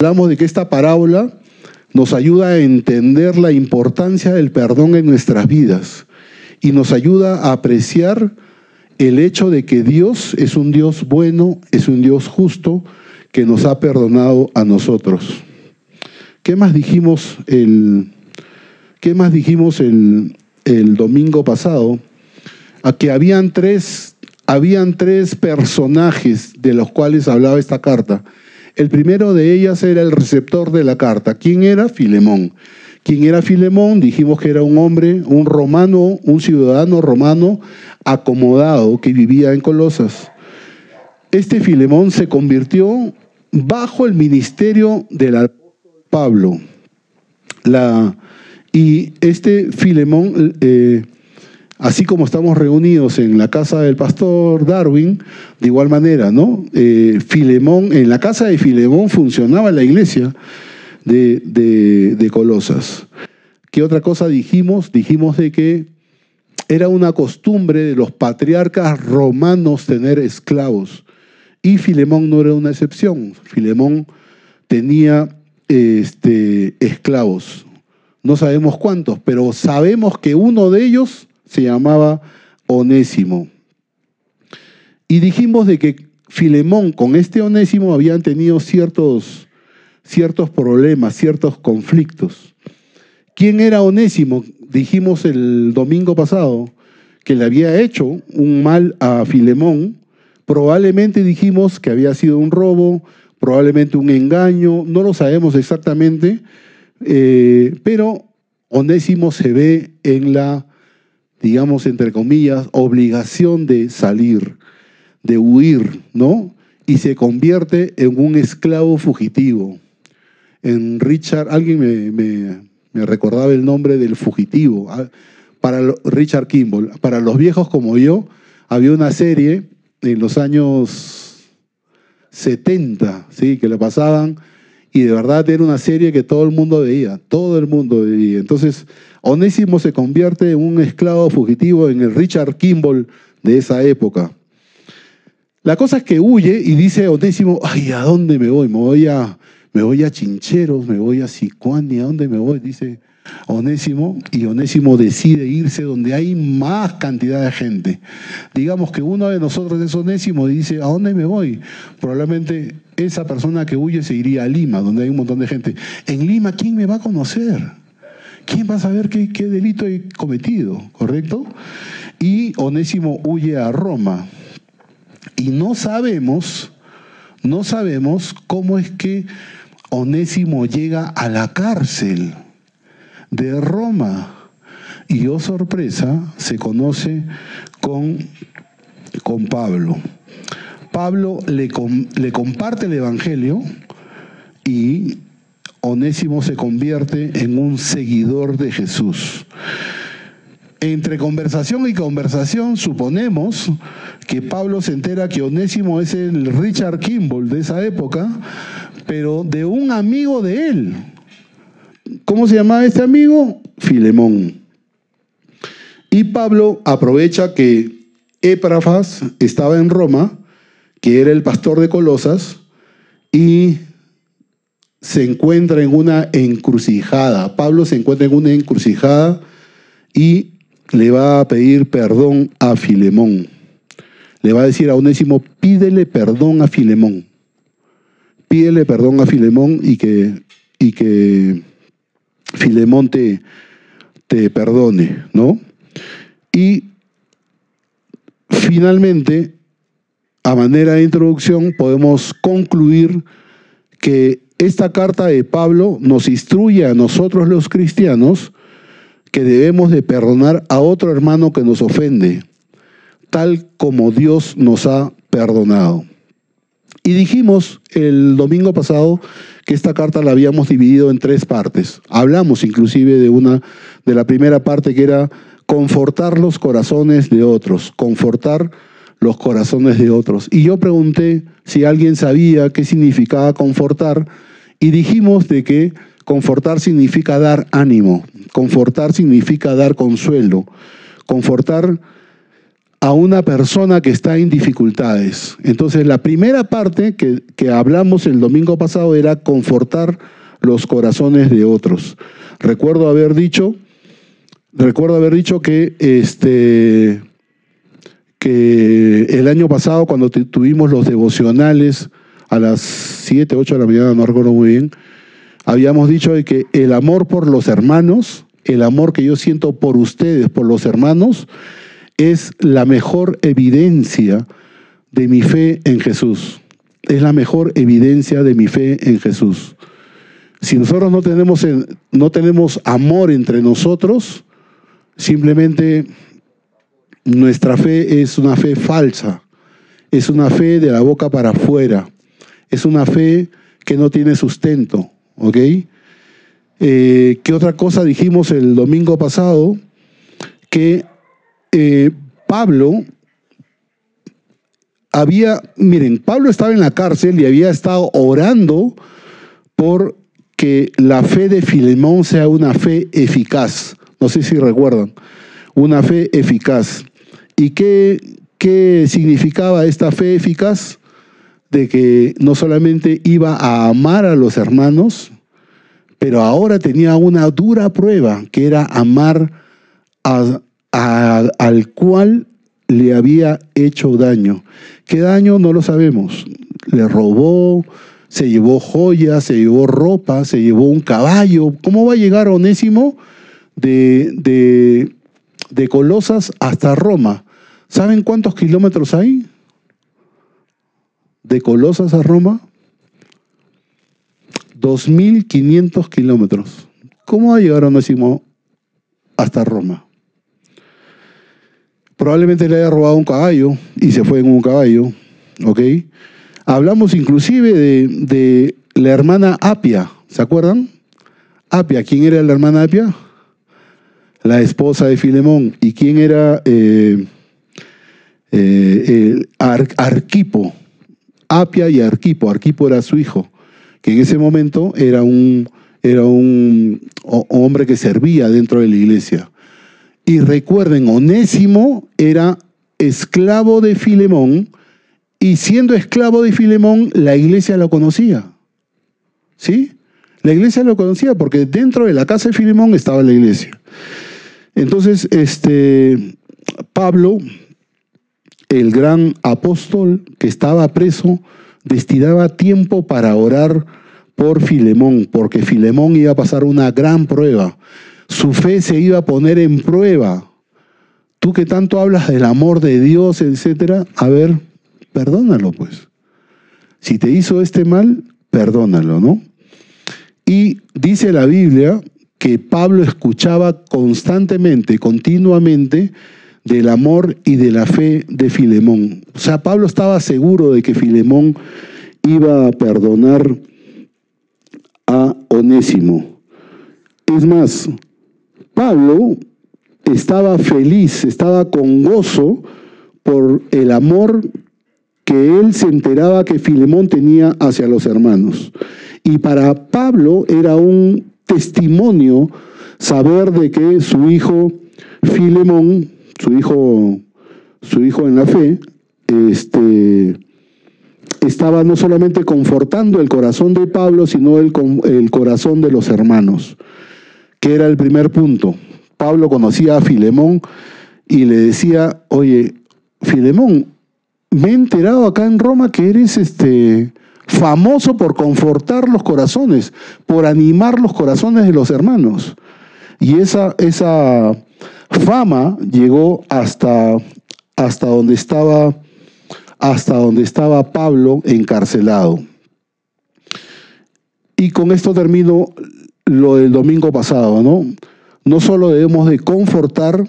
hablamos de que esta parábola nos ayuda a entender la importancia del perdón en nuestras vidas y nos ayuda a apreciar el hecho de que Dios es un Dios bueno, es un Dios justo, que nos ha perdonado a nosotros. ¿Qué más dijimos el, qué más dijimos el, el domingo pasado? A que habían tres, habían tres personajes de los cuales hablaba esta carta. El primero de ellas era el receptor de la carta. ¿Quién era? Filemón. ¿Quién era Filemón? Dijimos que era un hombre, un romano, un ciudadano romano acomodado que vivía en Colosas. Este Filemón se convirtió bajo el ministerio del Pablo. Y este Filemón, eh, así como estamos reunidos en la casa del pastor Darwin, de igual manera, ¿no? Eh, Filemón, en la casa de Filemón funcionaba la iglesia de, Colosas. ¿Qué otra cosa dijimos? Dijimos de que era una costumbre de los patriarcas romanos tener esclavos. Y Filemón no era una excepción. Filemón tenía este, esclavos. No sabemos cuántos, pero sabemos que uno de ellos se llamaba Onésimo. Y dijimos de que Filemón con este Onésimo habían tenido ciertos, ciertos problemas, ciertos conflictos. ¿Quién era Onésimo? dijimos el domingo pasado que le había hecho un mal a Filemón, probablemente dijimos que había sido un robo, probablemente un engaño, no lo sabemos exactamente, eh, pero Onésimo se ve en la, digamos, entre comillas, obligación de salir, de huir, ¿no? Y se convierte en un esclavo fugitivo. En Richard, alguien me me recordaba el nombre del fugitivo, ah, para Richard Kimball. Para los viejos como yo, había una serie en los años 70, ¿sí? que le pasaban, y de verdad era una serie que todo el mundo veía, todo el mundo veía. Entonces, Onésimo se convierte en un esclavo fugitivo, en el Richard Kimball de esa época. La cosa es que huye y dice Onésimo, ay, ¿a dónde me voy? Me voy a, me voy a Chincheros, me voy a Sicuani, ¿a dónde me voy? Dice Onésimo, y Onésimo decide irse donde hay más cantidad de gente. Digamos que uno de nosotros es Onésimo y dice, ¿a dónde me voy? Probablemente esa persona que huye se iría a Lima, donde hay un montón de gente. En Lima, ¿quién me va a conocer? ¿Quién va a saber qué, delito he cometido? ¿Correcto? Y Onésimo huye a Roma. Y no sabemos, no sabemos cómo es que Onésimo llega a la cárcel de Roma y, oh sorpresa, se conoce con, con Pablo. Pablo le, le comparte el Evangelio y Onésimo se convierte en un seguidor de Jesús. Entre conversación y conversación suponemos que Pablo se entera que Onésimo es el Richard Kimball de esa época, pero de un amigo de él. ¿Cómo se llamaba este amigo? Filemón. Y Pablo aprovecha que Éprafas estaba en Roma, que era el pastor de Colosas, y se encuentra en una encrucijada. Pablo se encuentra en una encrucijada y le va a pedir perdón a Filemón. Le va a decir a Onésimo, pídele perdón a Filemón pídele perdón a Filemón y que, y que Filemón te, te perdone, ¿no? Y finalmente, a manera de introducción, podemos concluir que esta carta de Pablo nos instruye a nosotros los cristianos que debemos de perdonar a otro hermano que nos ofende, tal como Dios nos ha perdonado. Y dijimos el domingo pasado que esta carta la habíamos dividido en tres partes. Hablamos inclusive de una de la primera parte que era confortar los corazones de otros, confortar los corazones de otros. Y yo pregunté si alguien sabía qué significaba confortar y dijimos de que confortar significa dar ánimo, confortar significa dar consuelo, confortar a una persona que está en dificultades. Entonces, la primera parte que, que, hablamos el domingo pasado era confortar los corazones de otros. Recuerdo haber dicho, recuerdo haber dicho que este que el año pasado cuando tuvimos los devocionales a las 7, 8 de la mañana, no recuerdo muy bien, habíamos dicho de que el amor por los hermanos, el amor que yo siento por ustedes, por los hermanos, es la mejor evidencia de mi fe en Jesús. Es la mejor evidencia de mi fe en Jesús. Si nosotros no tenemos, no tenemos amor entre nosotros, simplemente nuestra fe es una fe falsa, es una fe de la boca para afuera, es una fe que no tiene sustento, ¿ok? Eh, ¿Qué otra cosa dijimos el domingo pasado? Que eh, Pablo había, miren, Pablo estaba en la cárcel y había estado orando por que la fe de Filemón sea una fe eficaz. No sé si recuerdan, una fe eficaz. ¿Y qué, qué significaba esta fe eficaz? De que no solamente iba a amar a los hermanos, pero ahora tenía una dura prueba, que era amar al cual le había hecho daño. ¿Qué daño? No lo sabemos. Le robó, se llevó joyas, se llevó ropa, se llevó un caballo. ¿Cómo va a llegar Onésimo de, de, de Colosas hasta Roma? ¿Saben cuántos kilómetros hay? De Colosas a Roma. 2.500 kilómetros. ¿Cómo va a llegar Onésimo hasta Roma? Probablemente le haya robado un caballo y se fue en un caballo, ¿ok? Hablamos inclusive de, la hermana Apia, ¿se acuerdan? Apia, ¿quién era la hermana Apia? La esposa de Filemón. ¿Y quién era eh, eh, Arquipo? Apia y Arquipo. Arquipo era su hijo, que en ese momento era un, era un hombre que servía dentro de la iglesia. Y recuerden, Onésimo era esclavo de Filemón y siendo esclavo de Filemón, la iglesia lo conocía. ¿Sí? La iglesia lo conocía porque dentro de la casa de Filemón estaba la iglesia. Entonces, este, Pablo, el gran apóstol que estaba preso, destinaba tiempo para orar por Filemón, porque Filemón iba a pasar una gran prueba su fe se iba a poner en prueba. Tú que tanto hablas del amor de Dios, etcétera, a ver, perdónalo pues. Si te hizo este mal, perdónalo, ¿no? Y dice la Biblia que Pablo escuchaba constantemente, continuamente, del amor y de la fe de Filemón. O sea, Pablo estaba seguro de que Filemón iba a perdonar a Onésimo. Es más, Pablo estaba feliz, estaba con gozo por el amor que él se enteraba que Filemón tenía hacia los hermanos. Y para Pablo era un testimonio saber de que su hijo Filemón, su hijo, su hijo en la fe, este, estaba no solamente confortando el corazón de Pablo, sino el, el corazón de los hermanos que era el primer punto. Pablo conocía a Filemón y le decía, oye, Filemón, me he enterado acá en Roma que eres este famoso por confortar los corazones, por animar los corazones de los hermanos. Y esa, esa fama llegó hasta, hasta donde estaba hasta donde estaba Pablo encarcelado. Y con esto termino lo del domingo pasado, ¿no? No solo debemos de confortar,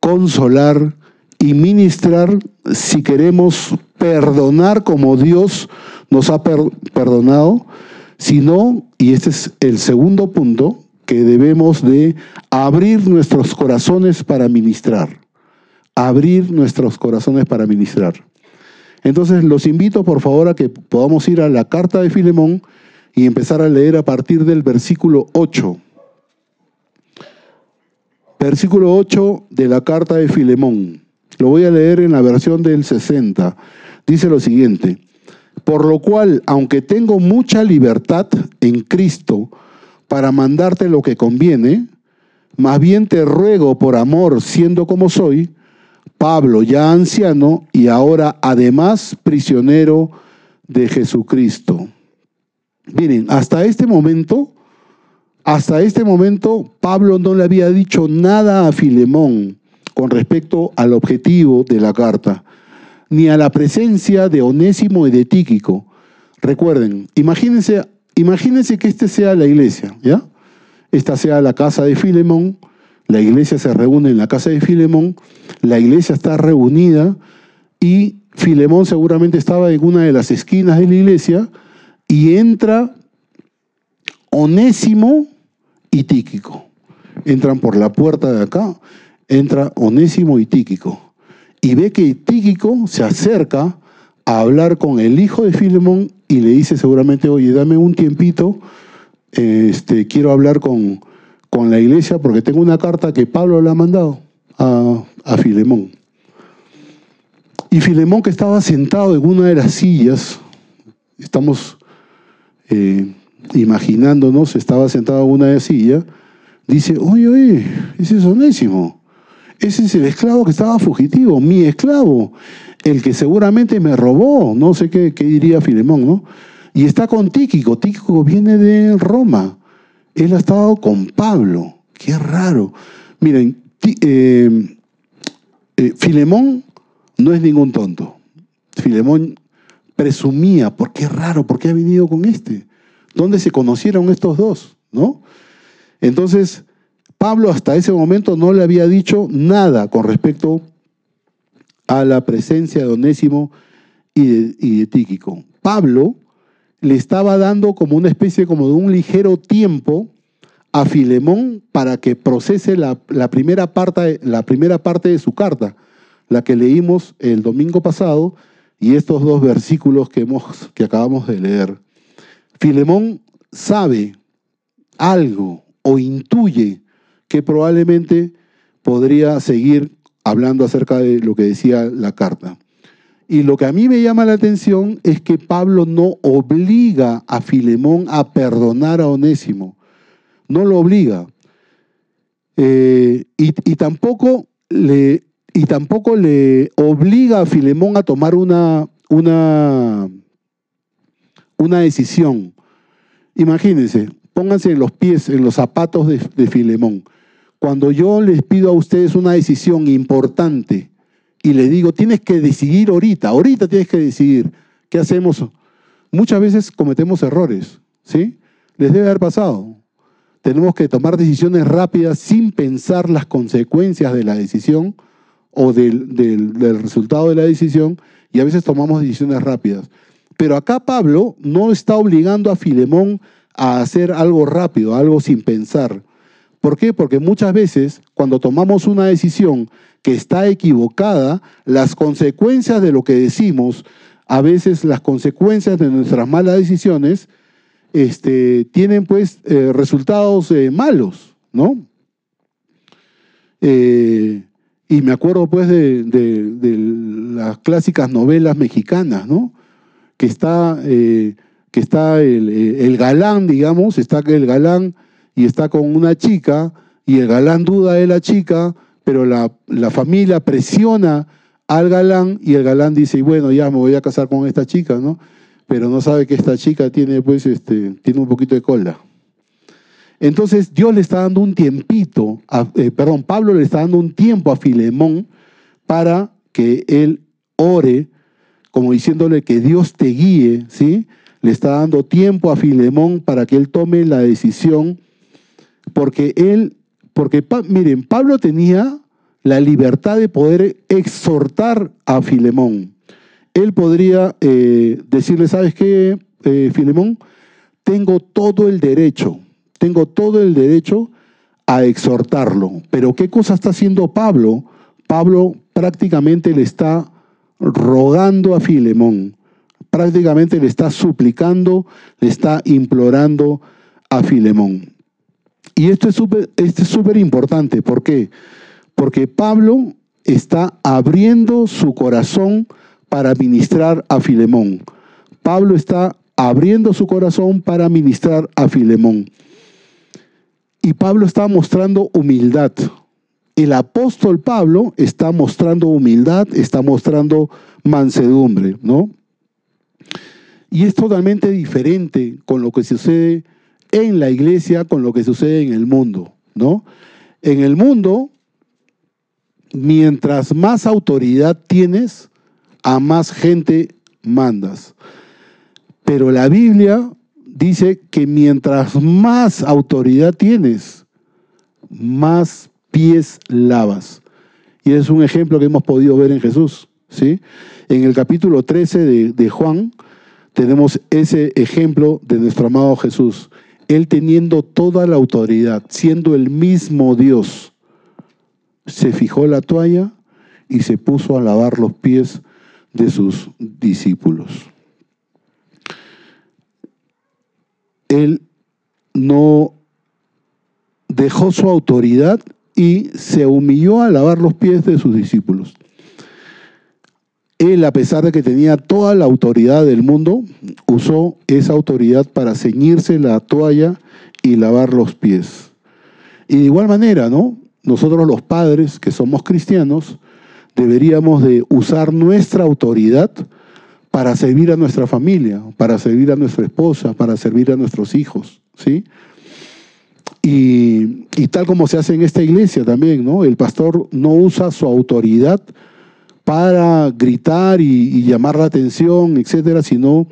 consolar y ministrar si queremos perdonar como Dios nos ha perdonado, sino, y este es el segundo punto, que debemos de abrir nuestros corazones para ministrar. Abrir nuestros corazones para ministrar. Entonces los invito por favor a que podamos ir a la carta de Filemón y empezar a leer a partir del versículo 8. Versículo 8 de la carta de Filemón. Lo voy a leer en la versión del 60. Dice lo siguiente, por lo cual, aunque tengo mucha libertad en Cristo para mandarte lo que conviene, más bien te ruego por amor, siendo como soy, Pablo ya anciano y ahora además prisionero de Jesucristo. Miren, hasta este momento, hasta este momento Pablo no le había dicho nada a Filemón con respecto al objetivo de la carta, ni a la presencia de Onésimo y de Tíquico. Recuerden, imagínense, imagínense que este sea la iglesia, ¿ya? Esta sea la casa de Filemón, la iglesia se reúne en la casa de Filemón, la iglesia está reunida y Filemón seguramente estaba en una de las esquinas de la iglesia y entra Onésimo y Tíquico. Entran por la puerta de acá, entra Onésimo y Tíquico. Y ve que Tíquico se acerca a hablar con el hijo de Filemón y le dice seguramente, oye, dame un tiempito, este, quiero hablar con, con la iglesia porque tengo una carta que Pablo le ha mandado a, a Filemón. Y Filemón que estaba sentado en una de las sillas, estamos eh, imaginándonos, estaba sentado en una de las sillas, dice, oye, oye, ese es Onésimo, ese es el esclavo que estaba fugitivo, mi esclavo, el que seguramente me robó, no sé qué, diría Filemón, ¿no? Y está con Tíquico, Tíquico viene de Roma, él ha estado con Pablo, qué raro. Miren, eh, eh, Filemón no es ningún tonto. Filemón presumía, ¿por qué raro? ¿Por qué ha venido con este? ¿Dónde se conocieron estos dos? ¿No? Entonces, Pablo hasta ese momento no le había dicho nada con respecto a la presencia de Onésimo y de, Tíquico. Pablo le estaba dando como una especie como de un ligero tiempo a Filemón para que procese la, primera parte, la primera parte de su carta la que leímos el domingo pasado y estos dos versículos que, hemos, que acabamos de leer. Filemón sabe algo o intuye que probablemente podría seguir hablando acerca de lo que decía la carta. Y lo que a mí me llama la atención es que Pablo no obliga a Filemón a perdonar a Onésimo. No lo obliga. Eh, y, tampoco le y tampoco le obliga a Filemón a tomar una, una, una decisión. Imagínense, pónganse en los pies, en los zapatos de Filemón. Cuando yo les pido a ustedes una decisión importante y les digo, tienes que decidir ahorita, ahorita tienes que decidir, ¿qué hacemos? Muchas veces cometemos errores, ¿sí? Les debe haber pasado. Tenemos que tomar decisiones rápidas sin pensar las consecuencias de la decisión o del, del, resultado de la decisión y a veces tomamos decisiones rápidas. Pero acá Pablo no está obligando a Filemón a hacer algo rápido, algo sin pensar. ¿Por qué? Porque muchas veces cuando tomamos una decisión que está equivocada, las consecuencias de lo que decimos, a veces las consecuencias de nuestras malas decisiones, este, tienen pues eh, resultados eh, malos, ¿no? Eh, y me acuerdo pues de, las clásicas novelas mexicanas, ¿no? Que está, que está el, galán, digamos, está el galán y está con una chica y el galán duda de la chica, pero la, familia presiona al galán y el galán dice, bueno, ya me voy a casar con esta chica, ¿no? Pero no sabe que esta chica tiene pues este, tiene un poquito de cola. Entonces Dios le está dando un tiempito, eh, perdón, Pablo le está dando un tiempo a Filemón para que él ore, como diciéndole que Dios te guíe, ¿sí? Le está dando tiempo a Filemón para que él tome la decisión, porque él, porque miren, Pablo tenía la libertad de poder exhortar a Filemón. Él podría eh, decirle, ¿sabes qué, eh, Filemón? Tengo todo el derecho tengo todo el derecho a exhortarlo. Pero ¿qué cosa está haciendo Pablo? Pablo prácticamente le está rogando a Filemón, prácticamente le está suplicando, le está implorando a Filemón. Y esto es súper es súper importante. ¿Por qué? Porque Pablo está abriendo su corazón para ministrar a Filemón. Pablo está abriendo su corazón para ministrar a Filemón. Y Pablo está mostrando humildad. El apóstol Pablo está mostrando humildad, está mostrando mansedumbre, ¿no? Y es totalmente diferente con lo que sucede en la iglesia, con lo que sucede en el mundo, ¿no? En el mundo, mientras más autoridad tienes, a más gente mandas. Pero la Biblia dice que mientras más autoridad tienes, más pies lavas. Y es un ejemplo que hemos podido ver en Jesús. ¿sí? En el capítulo 13 de, de Juan tenemos ese ejemplo de nuestro amado Jesús. Él teniendo toda la autoridad, siendo el mismo Dios, se fijó la toalla y se puso a lavar los pies de sus discípulos. Él no dejó su autoridad y se humilló a lavar los pies de sus discípulos. Él, a pesar de que tenía toda la autoridad del mundo, usó esa autoridad para ceñirse la toalla y lavar los pies. Y de igual manera, ¿no? Nosotros los padres, que somos cristianos, deberíamos de usar nuestra autoridad para servir a nuestra familia, para servir a nuestra esposa, para servir a nuestros hijos, ¿sí? Y, tal como se hace en esta iglesia también, ¿no? El pastor no usa su autoridad para gritar y, llamar la atención, etcétera, sino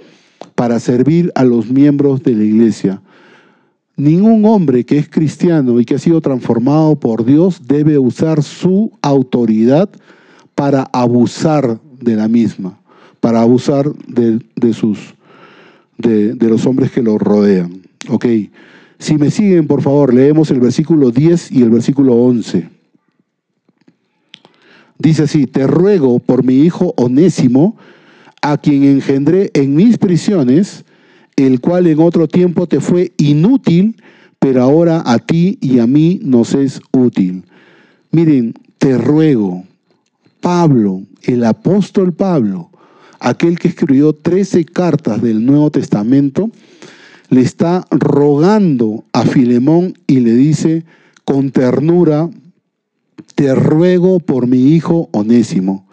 para servir a los miembros de la iglesia. Ningún hombre que es cristiano y que ha sido transformado por Dios debe usar su autoridad para abusar de la misma, para abusar de, sus, de, de, los hombres que lo rodean. Ok, si me siguen, por favor, leemos el versículo 10 y el versículo 11. Dice así, te ruego por mi hijo onésimo, a quien engendré en mis prisiones, el cual en otro tiempo te fue inútil, pero ahora a ti y a mí nos es útil. Miren, te ruego, Pablo, el apóstol Pablo, aquel que escribió 13 cartas del Nuevo Testamento, le está rogando a Filemón y le dice con ternura, te ruego por mi hijo onésimo.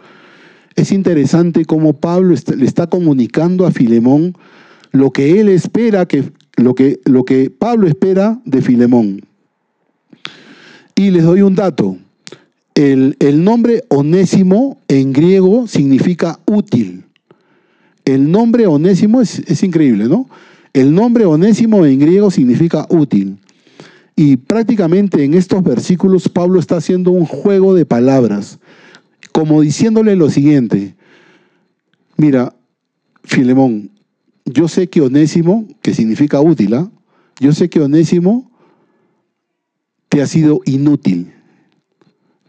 Es interesante cómo Pablo le está comunicando a Filemón lo que él espera, que, lo, que, lo que Pablo espera de Filemón. Y les doy un dato. El, nombre onésimo en griego significa útil. El nombre onésimo es, es, increíble, ¿no? El nombre onésimo en griego significa útil. Y prácticamente en estos versículos Pablo está haciendo un juego de palabras, como diciéndole lo siguiente. Mira, Filemón, yo sé que onésimo, que significa útil, ¿ah? yo sé que onésimo te ha sido inútil.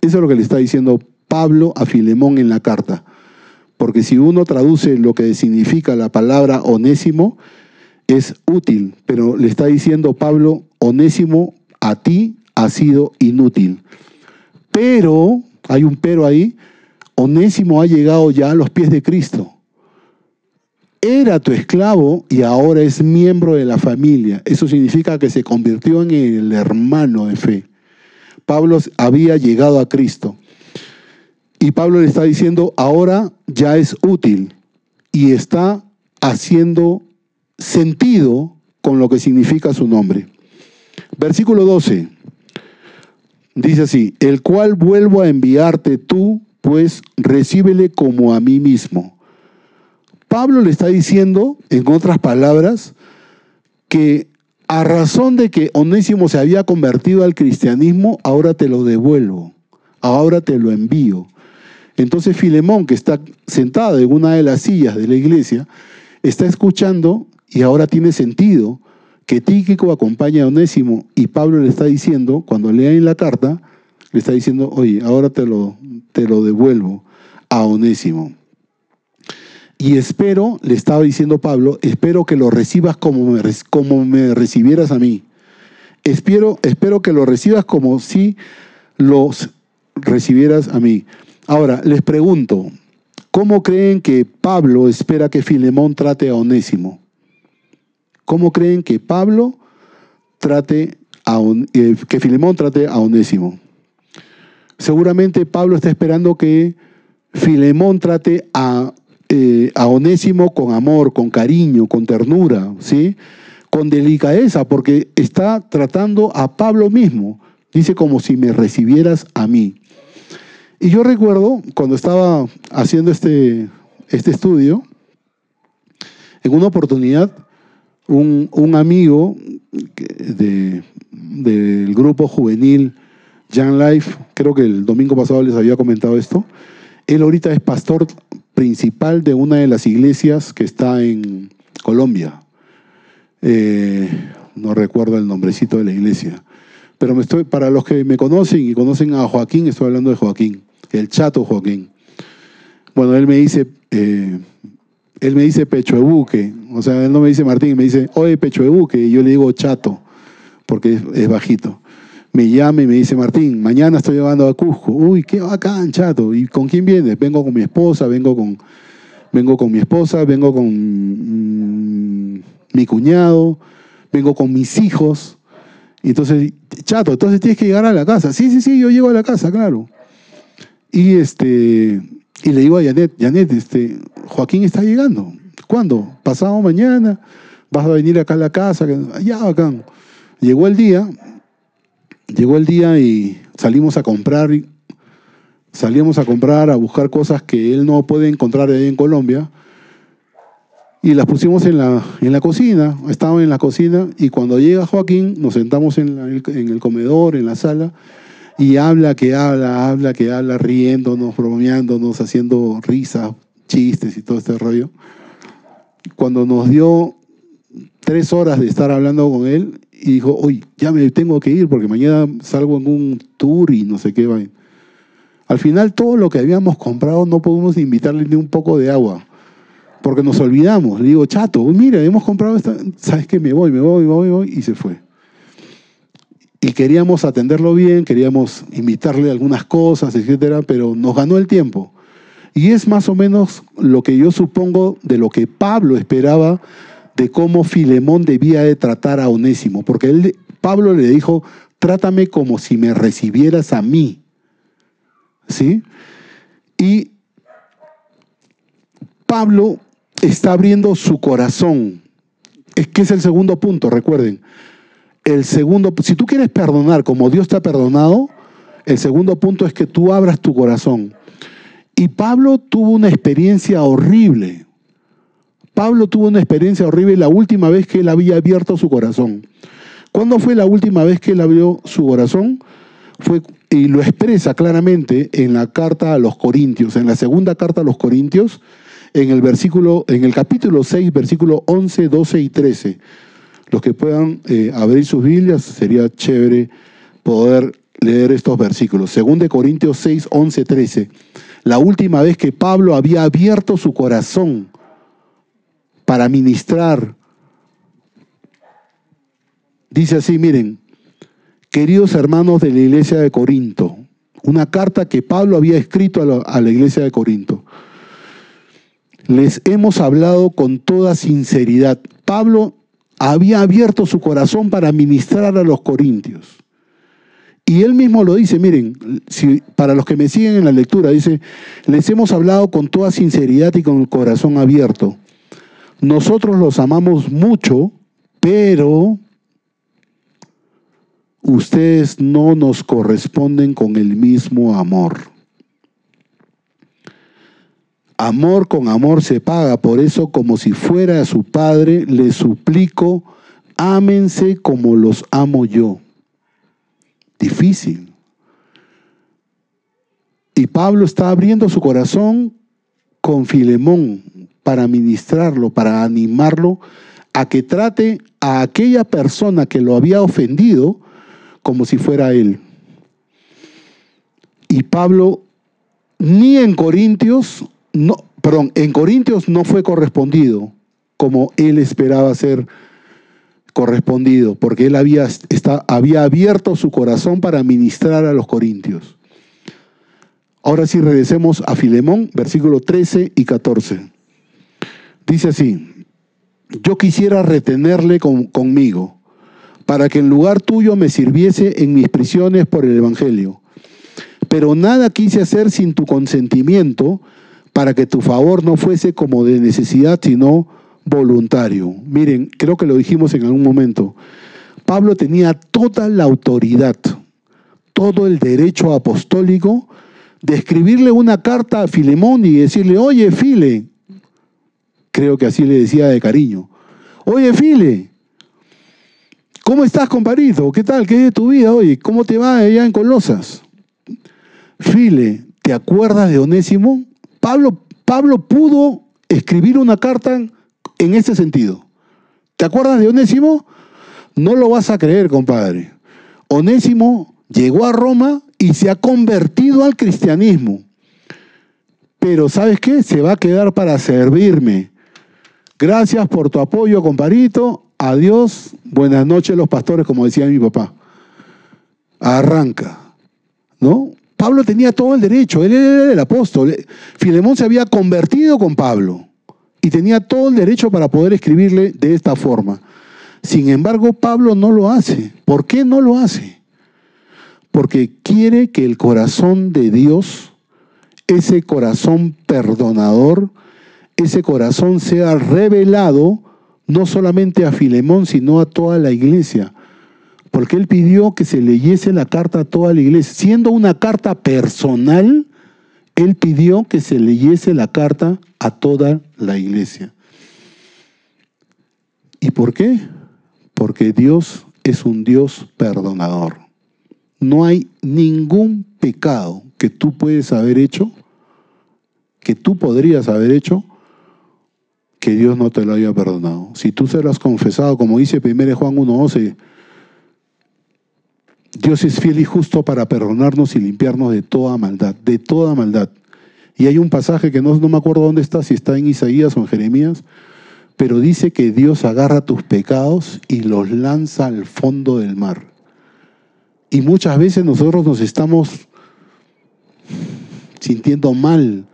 Eso es lo que le está diciendo Pablo a Filemón en la carta. Porque si uno traduce lo que significa la palabra onésimo, es útil, pero le está diciendo Pablo, onésimo a ti ha sido inútil. Pero, hay un pero ahí, onésimo ha llegado ya a los pies de Cristo. Era tu esclavo y ahora es miembro de la familia. Eso significa que se convirtió en el hermano de fe. Pablo había llegado a Cristo. Y Pablo le está diciendo, ahora ya es útil y está haciendo sentido con lo que significa su nombre. Versículo 12. Dice así, el cual vuelvo a enviarte tú, pues recíbele como a mí mismo. Pablo le está diciendo, en otras palabras, que a razón de que Onésimo se había convertido al cristianismo, ahora te lo devuelvo, ahora te lo envío. Entonces Filemón, que está sentado en una de las sillas de la iglesia, está escuchando y ahora tiene sentido que Tíquico acompaña a Onésimo y Pablo le está diciendo, cuando leen la carta, le está diciendo, oye, ahora te lo, te lo devuelvo a Onésimo. Y espero, le estaba diciendo Pablo, espero que lo recibas como me, como me recibieras a mí. Espero, espero que lo recibas como si los recibieras a mí. Ahora, les pregunto, ¿cómo creen que Pablo espera que Filemón trate a Onésimo? ¿Cómo creen que Pablo trate a eh, que Filemón trate a Onésimo? Seguramente Pablo está esperando que Filemón trate a, eh, a Onésimo con amor, con cariño, con ternura, ¿sí? con delicadeza, porque está tratando a Pablo mismo. Dice como si me recibieras a mí. Y yo recuerdo cuando estaba haciendo este, este estudio, en una oportunidad, un, amigo del grupo juvenil Young Life, creo que el domingo pasado les había comentado esto, él ahorita es pastor principal de una de las iglesias que está en Colombia. Eh, no recuerdo el nombrecito de la iglesia. Pero me estoy, para los que me conocen y conocen a Joaquín, estoy hablando de Joaquín, el chato Joaquín. Bueno, él me dice, eh, él me dice pecho de buque. O sea, él no me dice Martín, me dice, oye, pecho de buque. Y yo le digo chato, porque es bajito me llama y me dice, Martín, mañana estoy llevando a Cusco. Uy, qué bacán, chato. ¿Y con quién vienes? Vengo con mi esposa, vengo con, vengo con mi esposa, vengo con mm, mi cuñado, vengo con mis hijos. entonces, chato, entonces tienes que llegar a la casa. Sí, sí, sí, yo llego a la casa, claro. Y este, y le digo a Janet, Janet, este, Joaquín está llegando. ¿Cuándo? Pasado mañana, vas a venir acá a la casa. Ya, bacán. Llegó el día, llegó el día y salimos a comprar, salíamos a comprar, a buscar cosas que él no puede encontrar ahí en Colombia. Y las pusimos en la, en la cocina, estaban en la cocina y cuando llega Joaquín nos sentamos en, en el comedor, en la sala, y habla que habla, habla que habla, riéndonos, bromeándonos, haciendo risas, chistes y todo este rollo. Cuando nos dio tres horas de estar hablando con él, y dijo, hoy ya me tengo que ir porque mañana salgo en un tour y no sé qué. Va. Al final todo lo que habíamos comprado no pudimos invitarle ni un poco de agua, porque nos olvidamos. Le digo, chato, mira, hemos comprado esta, ¿sabes qué? Me voy, me voy, me voy, me voy, y se fue. Y queríamos atenderlo bien, queríamos invitarle algunas cosas, etcétera, pero nos ganó el tiempo. Y es más o menos lo que yo supongo de lo que Pablo esperaba de cómo Filemón debía de tratar a Onésimo, porque él, Pablo le dijo, trátame como si me recibieras a mí. ¿Sí? Y Pablo está abriendo su corazón. Es que es el segundo punto, recuerden. El segundo, si tú quieres perdonar como Dios te ha perdonado, el segundo punto es que tú abras tu corazón. Y Pablo tuvo una experiencia horrible. Pablo tuvo una experiencia horrible la última vez que él había abierto su corazón. ¿Cuándo fue la última vez que él abrió su corazón? Fue, y lo expresa claramente en la carta a los Corintios, en la segunda carta a los Corintios, en el versículo, en el capítulo 6, versículo 11, 12 y 13. Los que puedan eh, abrir sus Biblias, sería chévere poder leer estos versículos. Según de Corintios 6, 11, 13. La última vez que Pablo había abierto su corazón para ministrar. Dice así, miren, queridos hermanos de la iglesia de Corinto, una carta que Pablo había escrito a la, iglesia de Corinto. Les hemos hablado con toda sinceridad. Pablo había abierto su corazón para ministrar a los corintios. Y él mismo lo dice, miren, si, para los que me siguen en la lectura, dice, les hemos hablado con toda sinceridad y con el corazón abierto. Nosotros los amamos mucho, pero ustedes no nos corresponden con el mismo amor. Amor con amor se paga, por eso como si fuera su padre, le suplico, ámense como los amo yo. Difícil. Y Pablo está abriendo su corazón con Filemón, para ministrarlo, para animarlo a que trate a aquella persona que lo había ofendido como si fuera él. Y Pablo ni en Corintios, no, perdón, en Corintios no fue correspondido como él esperaba ser correspondido, porque él había, está, había abierto su corazón para ministrar a los corintios. Ahora sí regresemos a Filemón, versículo 13 y 14. Dice así, yo quisiera retenerle conmigo, para que en lugar tuyo me sirviese en mis prisiones por el Evangelio. Pero nada quise hacer sin tu consentimiento, para que tu favor no fuese como de necesidad, sino voluntario. Miren, creo que lo dijimos en algún momento. Pablo tenía toda la autoridad, todo el derecho apostólico de escribirle una carta a Filemón y decirle, oye, File, creo que así le decía de cariño, oye, File, ¿cómo estás, compadrito? ¿Qué tal? ¿Qué es de tu vida hoy? ¿Cómo te va allá en Colosas? File, ¿te acuerdas de Onésimo? Pablo, Pablo pudo escribir una carta en ese sentido. ¿Te acuerdas de Onésimo? No lo vas a creer, compadre. Onésimo llegó a Roma y se ha convertido al cristianismo. Pero ¿sabes qué? Se va a quedar para servirme. Gracias por tu apoyo, comparito. Adiós. Buenas noches, los pastores, como decía mi papá. Arranca. ¿No? Pablo tenía todo el derecho. Él era el apóstol. Filemón se había convertido con Pablo y tenía todo el derecho para poder escribirle de esta forma. Sin embargo, Pablo no lo hace. ¿Por qué no lo hace? porque quiere que el corazón de Dios, ese corazón perdonador, ese corazón sea revelado no solamente a Filemón, sino a toda la iglesia. Porque él pidió que se leyese la carta a toda la iglesia. Siendo una carta personal, él pidió que se leyese la carta a toda la iglesia. ¿Y por qué? Porque Dios es un Dios perdonador. No hay ningún pecado que tú puedes haber hecho, que tú podrías haber hecho, que Dios no te lo haya perdonado. Si tú se lo has confesado, como dice 1 Juan 1.11, Dios es fiel y justo para perdonarnos y limpiarnos de toda maldad, de toda maldad. Y hay un pasaje que no, no me acuerdo dónde está, si está en Isaías o en Jeremías, pero dice que Dios agarra tus pecados y los lanza al fondo del mar. Y muchas veces nosotros nos estamos sintiendo mal,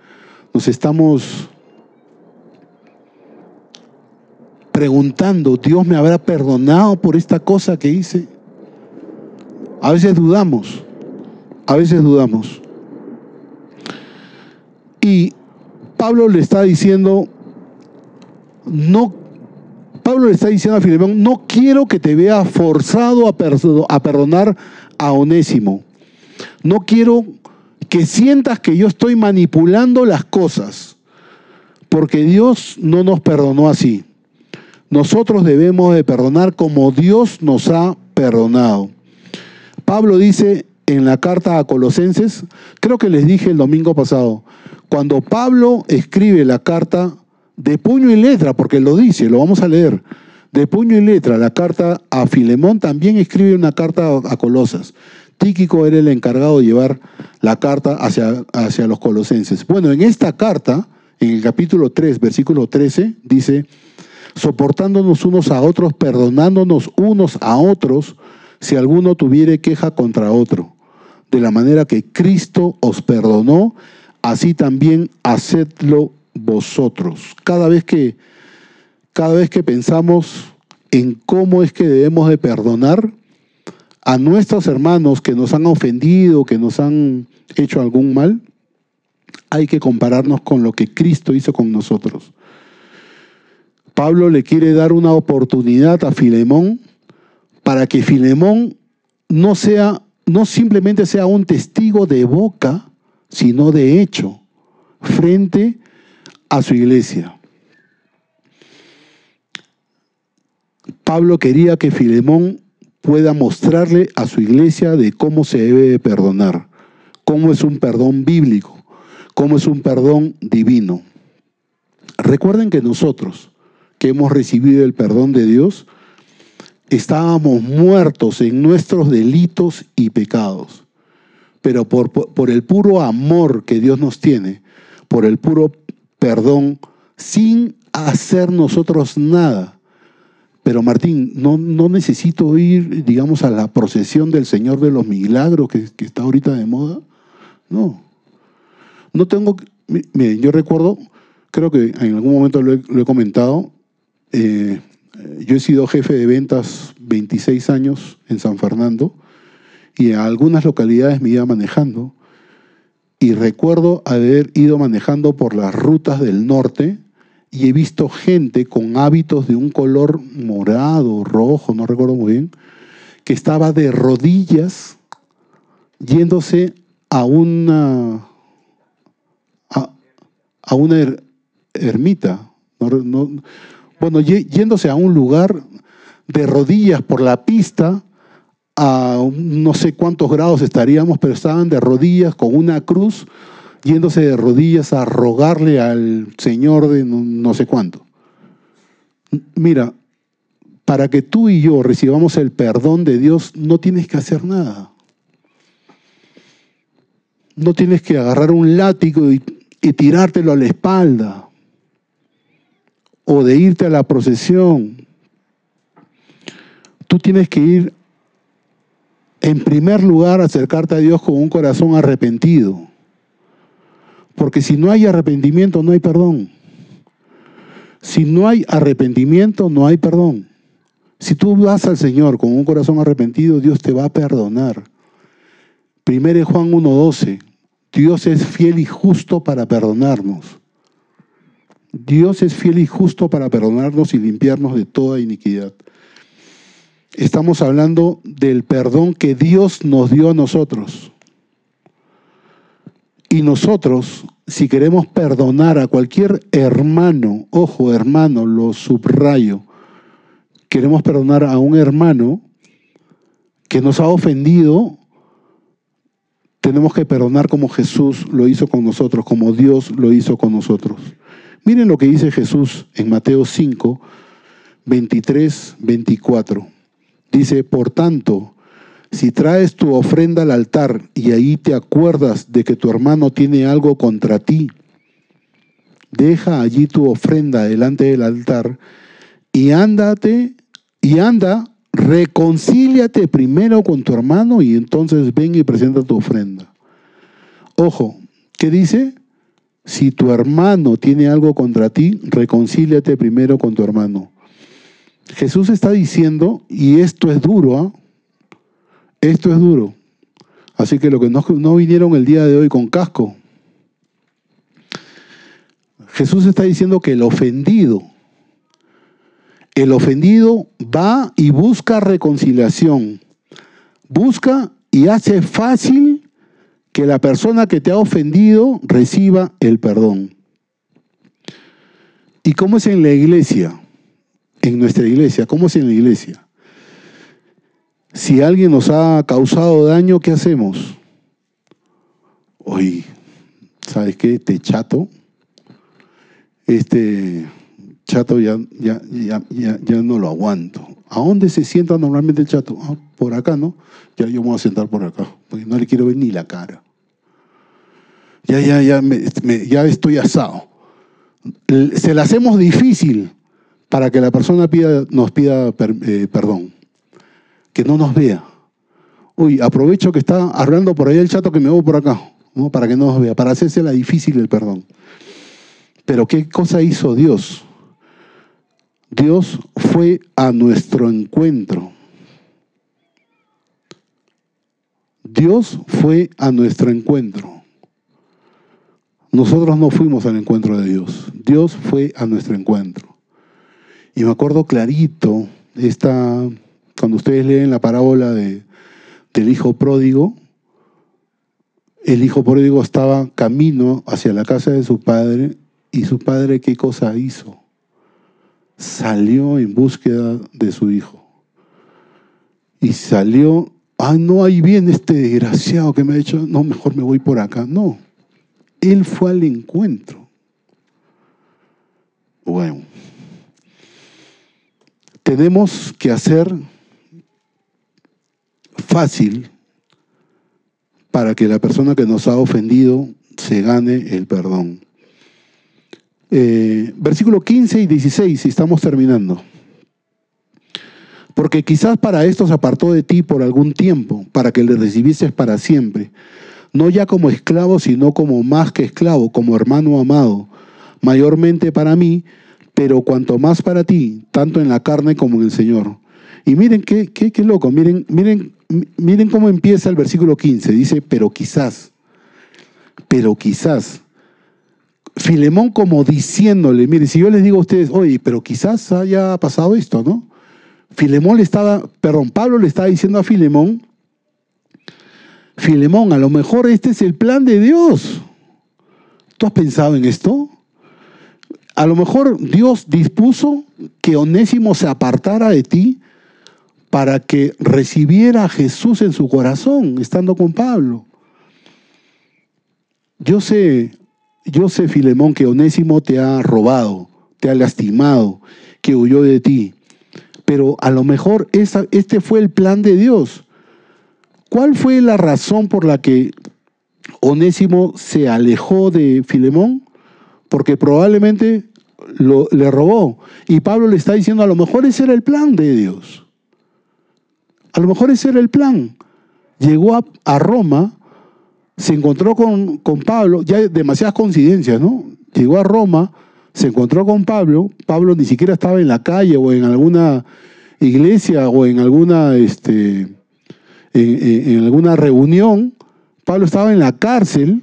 nos estamos preguntando, ¿Dios me habrá perdonado por esta cosa que hice? A veces dudamos, a veces dudamos. Y Pablo le está diciendo, no Pablo le está diciendo a Filemón, no quiero que te veas forzado a, perdonar a Onésimo. No quiero que sientas que yo estoy manipulando las cosas, porque Dios no nos perdonó así. Nosotros debemos de perdonar como Dios nos ha perdonado. Pablo dice en la carta a Colosenses, creo que les dije el domingo pasado, cuando Pablo escribe la carta de puño y letra, porque lo dice, lo vamos a leer, de puño y letra, la carta a Filemón también escribe una carta a Colosas. Tíquico era el encargado de llevar la carta hacia, hacia los colosenses. Bueno, en esta carta, en el capítulo 3, versículo 13, dice, soportándonos unos a otros, perdonándonos unos a otros, si alguno tuviere queja contra otro. De la manera que Cristo os perdonó, así también hacedlo vosotros. Cada vez que, cada vez que pensamos en cómo es que debemos de perdonar a nuestros hermanos que nos han ofendido, que nos han hecho algún mal, hay que compararnos con lo que Cristo hizo con nosotros. Pablo le quiere dar una oportunidad a Filemón para que Filemón no sea no simplemente sea un testigo de boca, sino de hecho, frente a su iglesia. Pablo quería que Filemón pueda mostrarle a su iglesia de cómo se debe perdonar, cómo es un perdón bíblico, cómo es un perdón divino. Recuerden que nosotros, que hemos recibido el perdón de Dios, estábamos muertos en nuestros delitos y pecados, pero por, por el puro amor que Dios nos tiene, por el puro perdón sin hacer nosotros nada. Pero Martín, no, no necesito ir, digamos, a la procesión del Señor de los Milagros que, que está ahorita de moda. No. No tengo, miren, yo recuerdo, creo que en algún momento lo he, comentado, eh, yo he sido jefe de ventas 26 años en San Fernando y en algunas localidades me iba manejando y recuerdo haber ido manejando por las rutas del norte y he visto gente con hábitos de un color morado, rojo, no recuerdo muy bien, que estaba de rodillas yéndose a una, a, una ermita. Bueno, yéndose a un lugar de rodillas por la pista, a no sé cuántos grados estaríamos, pero estaban de rodillas con una cruz, yéndose de rodillas a rogarle al Señor de no sé cuánto. Mira, para que tú y yo recibamos el perdón de Dios, no tienes que hacer nada. No tienes que agarrar un látigo y, tirártelo a la espalda. O de irte a la procesión. Tú tienes que ir, en primer lugar, a acercarte a Dios con un corazón arrepentido. Porque si no hay arrepentimiento, no hay perdón. Si no hay arrepentimiento, no hay perdón. Si tú vas al Señor con un corazón arrepentido, Dios te va a perdonar. Primero Juan 1.12, Dios es fiel y justo para perdonarnos. Dios es fiel y justo para perdonarnos y limpiarnos de toda iniquidad. Estamos hablando del perdón que Dios nos dio a nosotros. Y nosotros, si queremos perdonar a cualquier hermano, ojo hermano, lo subrayo, queremos perdonar a un hermano que nos ha ofendido, tenemos que perdonar como Jesús lo hizo con nosotros, como Dios lo hizo con nosotros. Miren lo que dice Jesús en Mateo 5, 23, 24. Dice, por tanto, si traes tu ofrenda al altar y ahí te acuerdas de que tu hermano tiene algo contra ti, deja allí tu ofrenda delante del altar y ándate y anda, reconcíliate primero con tu hermano y entonces ven y presenta tu ofrenda. Ojo, ¿qué dice? Si tu hermano tiene algo contra ti, reconcíliate primero con tu hermano. Jesús está diciendo, y esto es duro, ¿ah? esto es duro. Así que lo que no, no vinieron el día de hoy con casco. Jesús está diciendo que el ofendido, el ofendido va y busca reconciliación. Busca y hace fácil que la persona que te ha ofendido reciba el perdón. ¿Y cómo es en la iglesia? En nuestra iglesia, ¿cómo es en la iglesia? Si alguien nos ha causado daño, ¿qué hacemos? Oye, ¿sabes qué? Te chato. Este, chato ya, ya, ya, ya, no lo aguanto. ¿A dónde se sienta normalmente el chato? Ah, por acá, ¿no? Ya yo me voy a sentar por acá, porque no le quiero ver ni la cara. Ya, ya, ya, ya estoy asado. Se la hacemos difícil para que la persona nos pida eh, perdón. Que no nos vea. Uy, aprovecho que está hablando por ahí el chato que me voy por acá, ¿no? para que no nos vea, para hacerse la difícil el perdón. Pero ¿qué cosa hizo Dios? Dios fue a nuestro encuentro. Dios fue a nuestro encuentro. Nosotros no fuimos al encuentro de Dios. Dios fue a nuestro encuentro. Y me acuerdo clarito, esta, cuando ustedes leen la parábola de, del hijo pródigo, el hijo pródigo estaba camino hacia la casa de su padre y su padre qué cosa hizo? Salió en búsqueda de su hijo. Y salió, ah, no, ahí viene este desgraciado que me ha dicho, no, mejor me voy por acá. No, él fue al encuentro. Bueno, tenemos que hacer fácil para que la persona que nos ha ofendido se gane el perdón. Eh, versículo 15 y 16, y estamos terminando. Porque quizás para esto se apartó de ti por algún tiempo, para que le recibieses para siempre. no ya como esclavo, sino como más que esclavo, como hermano amado, mayormente para mí, pero cuanto más para ti, tanto en la carne como en el Señor. Y miren qué, qué, qué loco, miren, miren, miren cómo empieza el versículo 15, dice, pero quizás, pero quizás. Filemón como diciéndole, miren, si yo les digo a ustedes, oye, pero quizás haya pasado esto, ¿no? Filemón le estaba, perdón, Pablo le estaba diciendo a Filemón, Filemón, a lo mejor este es el plan de Dios. ¿Tú has pensado en esto? A lo mejor Dios dispuso que Onésimo se apartara de ti para que recibiera a Jesús en su corazón, estando con Pablo. Yo sé, yo sé, Filemón, que Onésimo te ha robado, te ha lastimado, que huyó de ti. Pero a lo mejor este fue el plan de Dios. ¿Cuál fue la razón por la que Onésimo se alejó de Filemón? Porque probablemente lo, le robó. Y Pablo le está diciendo, a lo mejor ese era el plan de Dios. A lo mejor ese era el plan. Llegó a, Roma, se encontró con, con, Pablo, ya demasiadas coincidencias, ¿no? Llegó a Roma, se encontró con Pablo, Pablo ni siquiera estaba en la calle o en alguna iglesia o en alguna este, en, alguna reunión, Pablo estaba en la cárcel,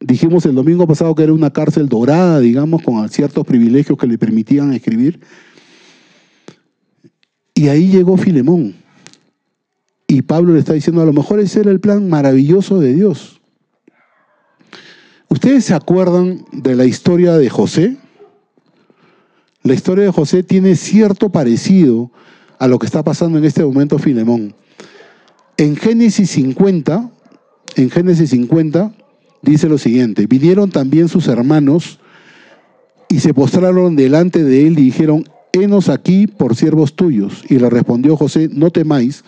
dijimos el domingo pasado que era una cárcel dorada, digamos, con ciertos privilegios que le permitían escribir. Y ahí llegó Filemón. Y Pablo le está diciendo, a lo mejor ese era el plan maravilloso de Dios. ¿Ustedes se acuerdan de la historia de José? La historia de José tiene cierto parecido a lo que está pasando en este momento Filemón. En Génesis 50, en Génesis 50 dice lo siguiente, vinieron también sus hermanos y se postraron delante de él y dijeron, henos aquí por siervos tuyos. Y le respondió José, no temáis,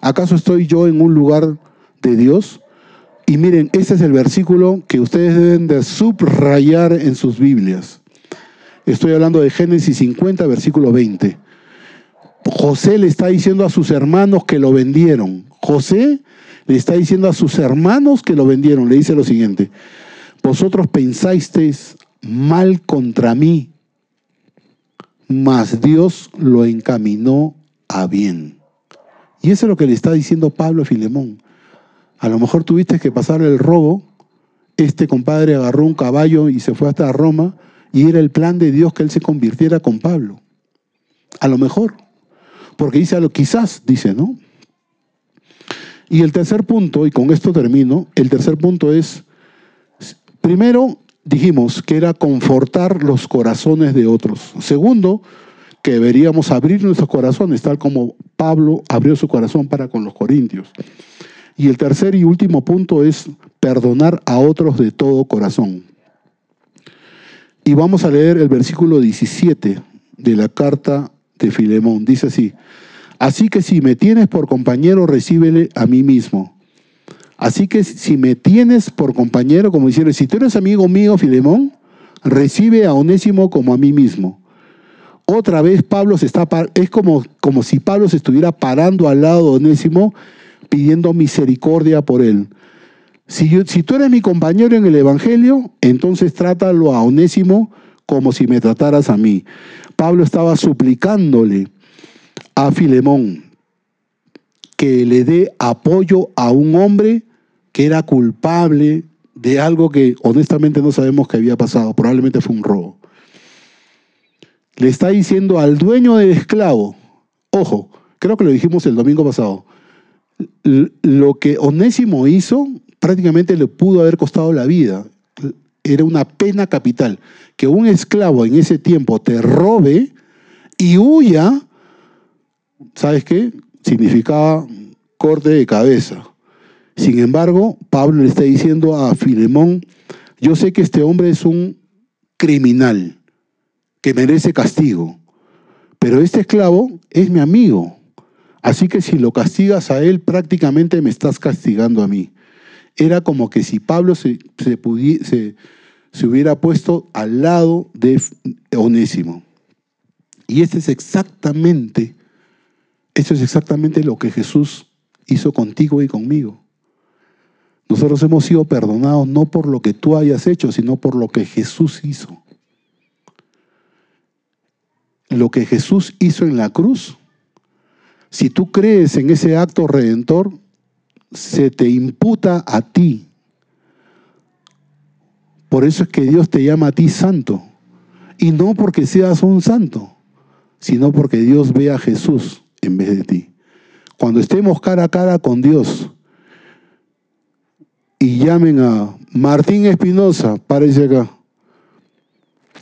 ¿acaso estoy yo en un lugar de Dios? Y miren, este es el versículo que ustedes deben de subrayar en sus Biblias. Estoy hablando de Génesis 50, versículo 20. José le está diciendo a sus hermanos que lo vendieron. José le está diciendo a sus hermanos que lo vendieron. Le dice lo siguiente, vosotros pensasteis mal contra mí, mas Dios lo encaminó a bien. Y eso es lo que le está diciendo Pablo a Filemón. A lo mejor tuviste que pasar el robo, este compadre agarró un caballo y se fue hasta Roma, y era el plan de Dios que él se convirtiera con Pablo. A lo mejor. Porque dice, a lo quizás, dice, ¿no? Y el tercer punto, y con esto termino, el tercer punto es, primero dijimos que era confortar los corazones de otros. Segundo, que deberíamos abrir nuestros corazones, tal como Pablo abrió su corazón para con los corintios. Y el tercer y último punto es perdonar a otros de todo corazón. Y vamos a leer el versículo 17 de la carta de Filemón. Dice así, así que si me tienes por compañero, recíbele a mí mismo. Así que si me tienes por compañero, como diciendo, si tú eres amigo mío, Filemón, recibe a Onésimo como a mí mismo. Otra vez Pablo se está, es como, como si Pablo se estuviera parando al lado de Onésimo pidiendo misericordia por él. Si, tú eres mi compañero en el Evangelio, entonces trátalo a Onésimo como si me trataras a mí. Pablo estaba suplicándole a Filemón que le dé apoyo a un hombre que era culpable de algo que honestamente no sabemos que había pasado, probablemente fue un robo. Le está diciendo al dueño del esclavo, ojo, creo que lo dijimos el domingo pasado, lo que Onésimo hizo prácticamente le pudo haber costado la vida. Era una pena capital que un esclavo en ese tiempo te robe y huya, ¿sabes qué? Significaba corte de cabeza. Sin embargo, Pablo le está diciendo a Filemón, yo sé que este hombre es un criminal que merece castigo, pero este esclavo es mi amigo. Así que si lo castigas a él, prácticamente me estás castigando a mí. Era como que si Pablo se, se, se hubiera puesto al lado de Onésimo. Y este es exactamente, esto es exactamente lo que Jesús hizo contigo y conmigo. Nosotros hemos sido perdonados no por lo que tú hayas hecho, sino por lo que Jesús hizo. Lo que Jesús hizo en la cruz, si tú crees en ese acto redentor, se te imputa a ti. Por eso es que Dios te llama a ti santo. Y no porque seas un santo, sino porque Dios ve a Jesús en vez de ti. Cuando estemos cara a cara con Dios y llamen a Martín Espinosa, párese acá.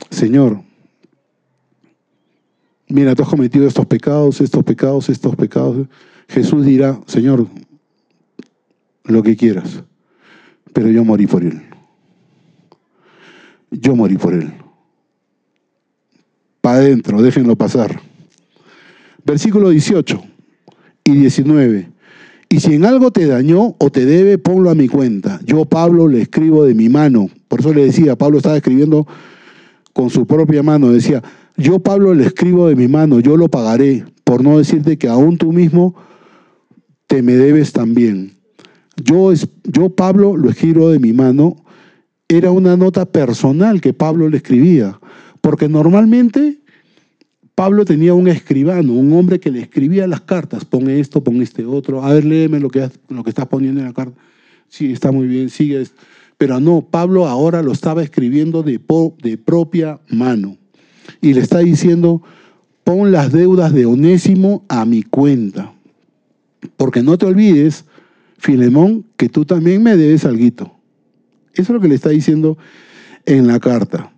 Señor, mira, tú has cometido estos pecados, estos pecados, estos pecados. Jesús dirá, Señor, lo que quieras, pero yo morí por él. Yo morí por él. Para adentro, déjenlo pasar. Versículo 18 y 19. Y si en algo te dañó o te debe, ponlo a mi cuenta. Yo, Pablo, le escribo de mi mano. Por eso le decía, Pablo estaba escribiendo con su propia mano. Decía, yo, Pablo, le escribo de mi mano, yo lo pagaré, por no decirte que aún tú mismo te me debes también. Yo, yo, Pablo, lo escribo de mi mano. Era una nota personal que Pablo le escribía. Porque normalmente Pablo tenía un escribano, un hombre que le escribía las cartas, pon esto, pon este otro, a ver, léeme lo que, lo que estás poniendo en la carta. Sí, está muy bien, sigue. Pero no, Pablo ahora lo estaba escribiendo de, de propia mano. Y le está diciendo, pon las deudas de Onésimo a mi cuenta. Porque no te olvides, Filemón, que tú también me debes algo. Eso es lo que le está diciendo en la carta.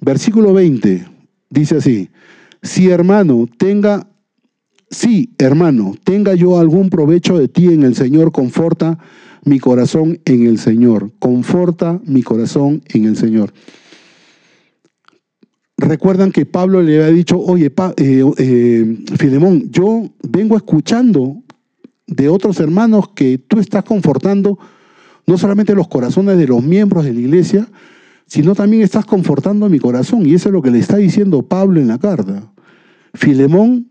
Versículo 20 dice así, si hermano tenga, si hermano tenga yo algún provecho de ti en el Señor, conforta mi corazón en el Señor, conforta mi corazón en el Señor. Recuerdan que Pablo le había dicho, oye, eh, eh, Filemón, yo vengo escuchando de otros hermanos que tú estás confortando no solamente los corazones de los miembros de la iglesia, sino también estás confortando mi corazón. Y eso es lo que le está diciendo Pablo en la carta. Filemón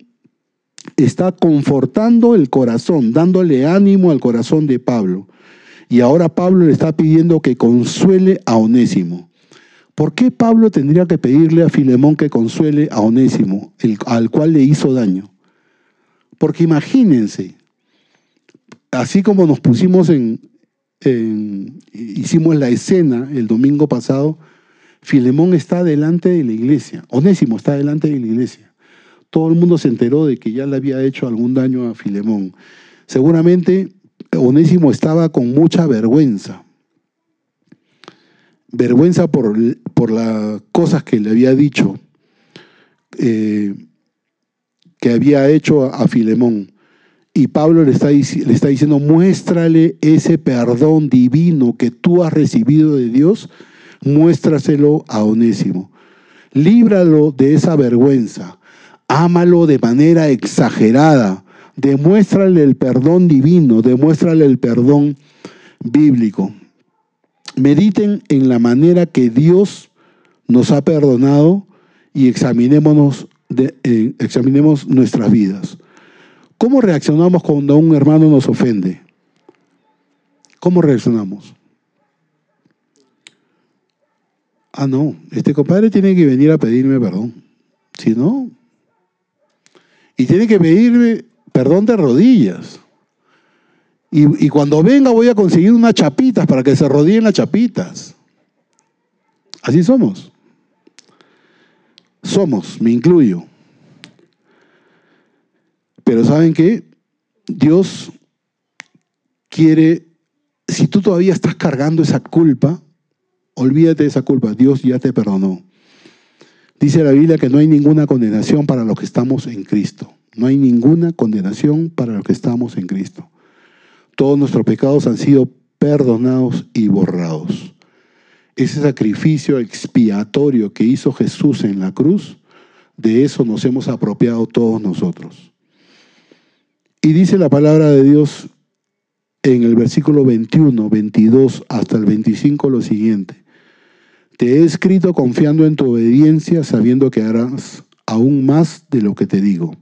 está confortando el corazón, dándole ánimo al corazón de Pablo. Y ahora Pablo le está pidiendo que consuele a Onésimo. ¿Por qué Pablo tendría que pedirle a Filemón que consuele a Onésimo, al cual le hizo daño? Porque imagínense, así como nos pusimos en, hicimos la escena el domingo pasado, Filemón está delante de la iglesia, Onésimo está delante de la iglesia. Todo el mundo se enteró de que ya le había hecho algún daño a Filemón. Seguramente Onésimo estaba con mucha vergüenza. Vergüenza por, por las cosas que le había dicho, eh, que había hecho a Filemón. Y Pablo le está, le está diciendo, muéstrale ese perdón divino que tú has recibido de Dios, muéstraselo a Onésimo. Líbralo de esa vergüenza. Ámalo de manera exagerada. Demuéstrale el perdón divino, demuéstrale el perdón bíblico. Mediten en la manera que Dios nos ha perdonado y examinémonos eh, examinemos nuestras vidas. ¿Cómo reaccionamos cuando un hermano nos ofende? ¿Cómo reaccionamos? Ah, no, este compadre tiene que venir a pedirme perdón. Si no, y tiene que pedirme perdón de rodillas. Y, cuando venga voy a conseguir unas chapitas para que se rodillen las chapitas. Así somos. Somos, me incluyo. Pero ¿saben qué? Dios quiere, si tú todavía estás cargando esa culpa, olvídate de esa culpa, Dios ya te perdonó. Dice la Biblia que no hay ninguna condenación para los que estamos en Cristo. No hay ninguna condenación para los que estamos en Cristo. Todos nuestros pecados han sido perdonados y borrados. Ese sacrificio expiatorio que hizo Jesús en la cruz, de eso nos hemos apropiado todos nosotros. Y dice la palabra de Dios en el versículo 21, 22 hasta el 25 lo siguiente. Te he escrito confiando en tu obediencia, sabiendo que harás aún más de lo que te digo.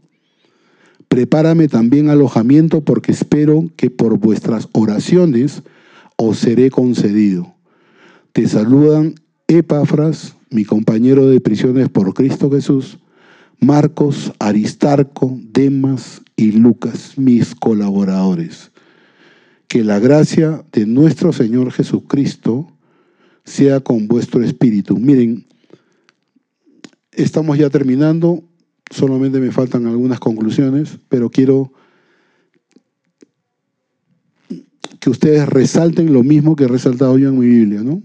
Prepárame también alojamiento porque espero que por vuestras oraciones os seré concedido. Te saludan Epafras, mi compañero de prisiones por Cristo Jesús, Marcos, Aristarco, Demas y Lucas, mis colaboradores. Que la gracia de nuestro Señor Jesucristo sea con vuestro espíritu. Miren, estamos ya terminando, solamente me faltan algunas conclusiones, pero quiero que ustedes resalten lo mismo que he resaltado yo en mi Biblia, ¿no?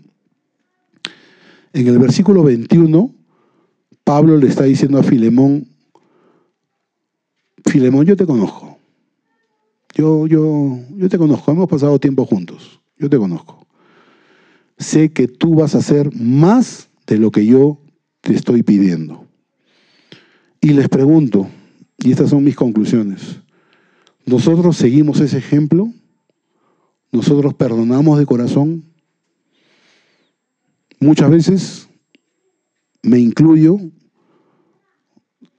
En el versículo 21, Pablo le está diciendo a Filemón, Filemón, yo te conozco. Yo, yo, yo te conozco, hemos pasado tiempo juntos. Yo te conozco. Sé que tú vas a hacer más de lo que yo te estoy pidiendo. Y les pregunto, y estas son mis conclusiones, ¿nosotros seguimos ese ejemplo? ¿Nosotros perdonamos de corazón? Muchas veces, me incluyo,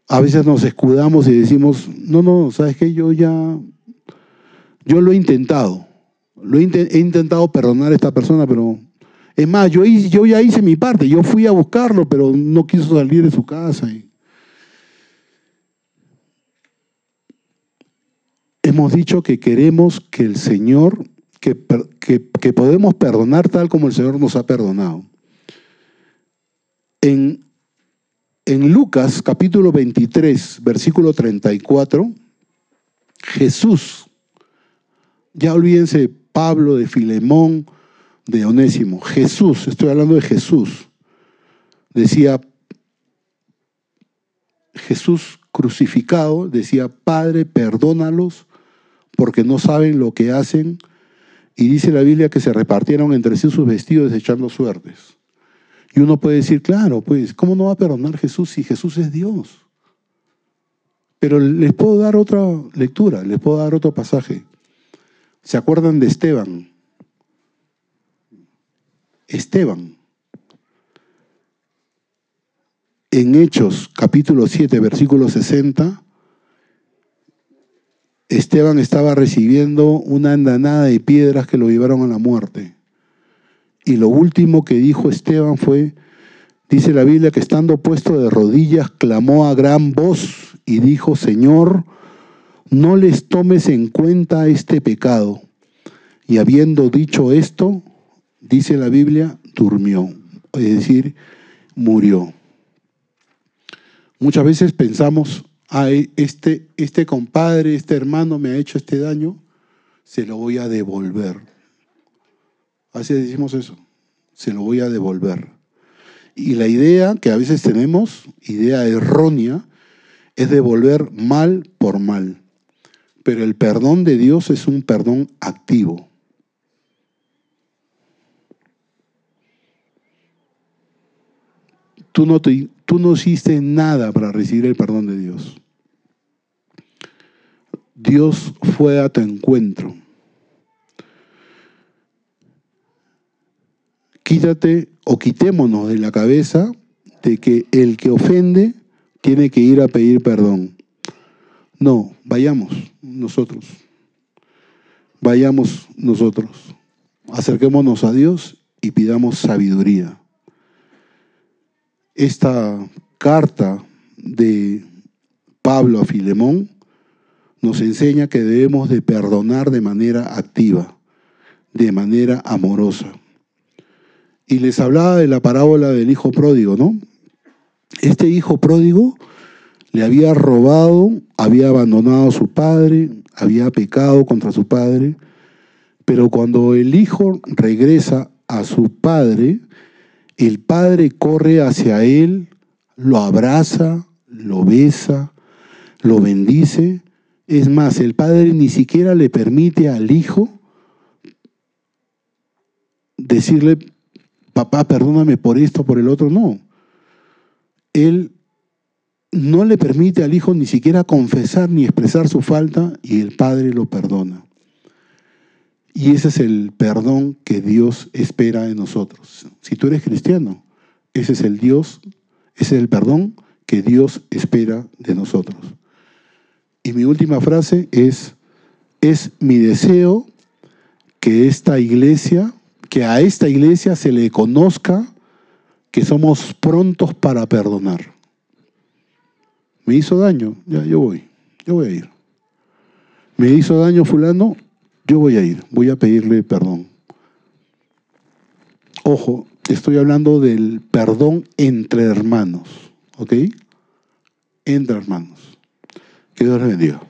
a veces nos escudamos y decimos, no, no, ¿sabes qué? Yo ya, yo lo he intentado, lo he, intentado perdonar a esta persona, pero es más, yo, yo ya hice mi parte, yo fui a buscarlo, pero no quiso salir de su casa. Hemos dicho que queremos que el Señor, que, que podemos perdonar tal como el Señor nos ha perdonado. En, en Lucas capítulo 23, versículo 34, Jesús, ya olvídense Pablo, de Filemón, de Onésimo, Jesús, estoy hablando de Jesús, decía, Jesús crucificado, decía, Padre, perdónalos porque no saben lo que hacen. Y dice la Biblia que se repartieron entre sí sus vestidos echando suertes. Y uno puede decir, claro, pues, ¿cómo no va a perdonar Jesús si Jesús es Dios? Pero les puedo dar otra lectura, les puedo dar otro pasaje. ¿Se acuerdan de Esteban? Esteban. En Hechos capítulo 7, versículo 60, Esteban estaba recibiendo una andanada de piedras que lo llevaron a la muerte. Y lo último que dijo Esteban fue, dice la Biblia, que estando puesto de rodillas, clamó a gran voz y dijo, Señor, no les tomes en cuenta este pecado. Y habiendo dicho esto, dice la Biblia, durmió, es decir, murió. Muchas veces pensamos, ay, este, este compadre, este hermano me ha hecho este daño, se lo voy a devolver. Así decimos eso. Se lo voy a devolver. Y la idea que a veces tenemos, idea errónea, es devolver mal por mal. Pero el perdón de Dios es un perdón activo. Tú no, hiciste nada para recibir el perdón de Dios. Dios fue a tu encuentro. Quítate o quitémonos de la cabeza de que el que ofende tiene que ir a pedir perdón. No, vayamos nosotros. Vayamos nosotros. Acerquémonos a Dios y pidamos sabiduría. Esta carta de Pablo a Filemón nos enseña que debemos de perdonar de manera activa, de manera amorosa y les hablaba de la parábola del hijo pródigo, ¿no? Este hijo pródigo le había robado, había abandonado a su padre, había pecado contra su padre, pero cuando el hijo regresa a su padre, el padre corre hacia él, lo abraza, lo besa, lo bendice. Es más, el padre ni siquiera le permite al hijo decirle, papá, perdóname por esto, por el otro, no. Él no le permite al hijo ni siquiera confesar ni expresar su falta y el padre lo perdona. Y ese es el perdón que Dios espera de nosotros. Si tú eres cristiano, ese es el Dios, ese es el perdón que Dios espera de nosotros. Y mi última frase es, es mi deseo que esta iglesia, que a esta iglesia se le conozca que somos prontos para perdonar. Me hizo daño, ya yo voy, yo voy a ir. Me hizo daño fulano, yo voy a ir, voy a pedirle perdón. Ojo, estoy hablando del perdón entre hermanos, ¿ok? Entre hermanos. Que Dios les bendiga.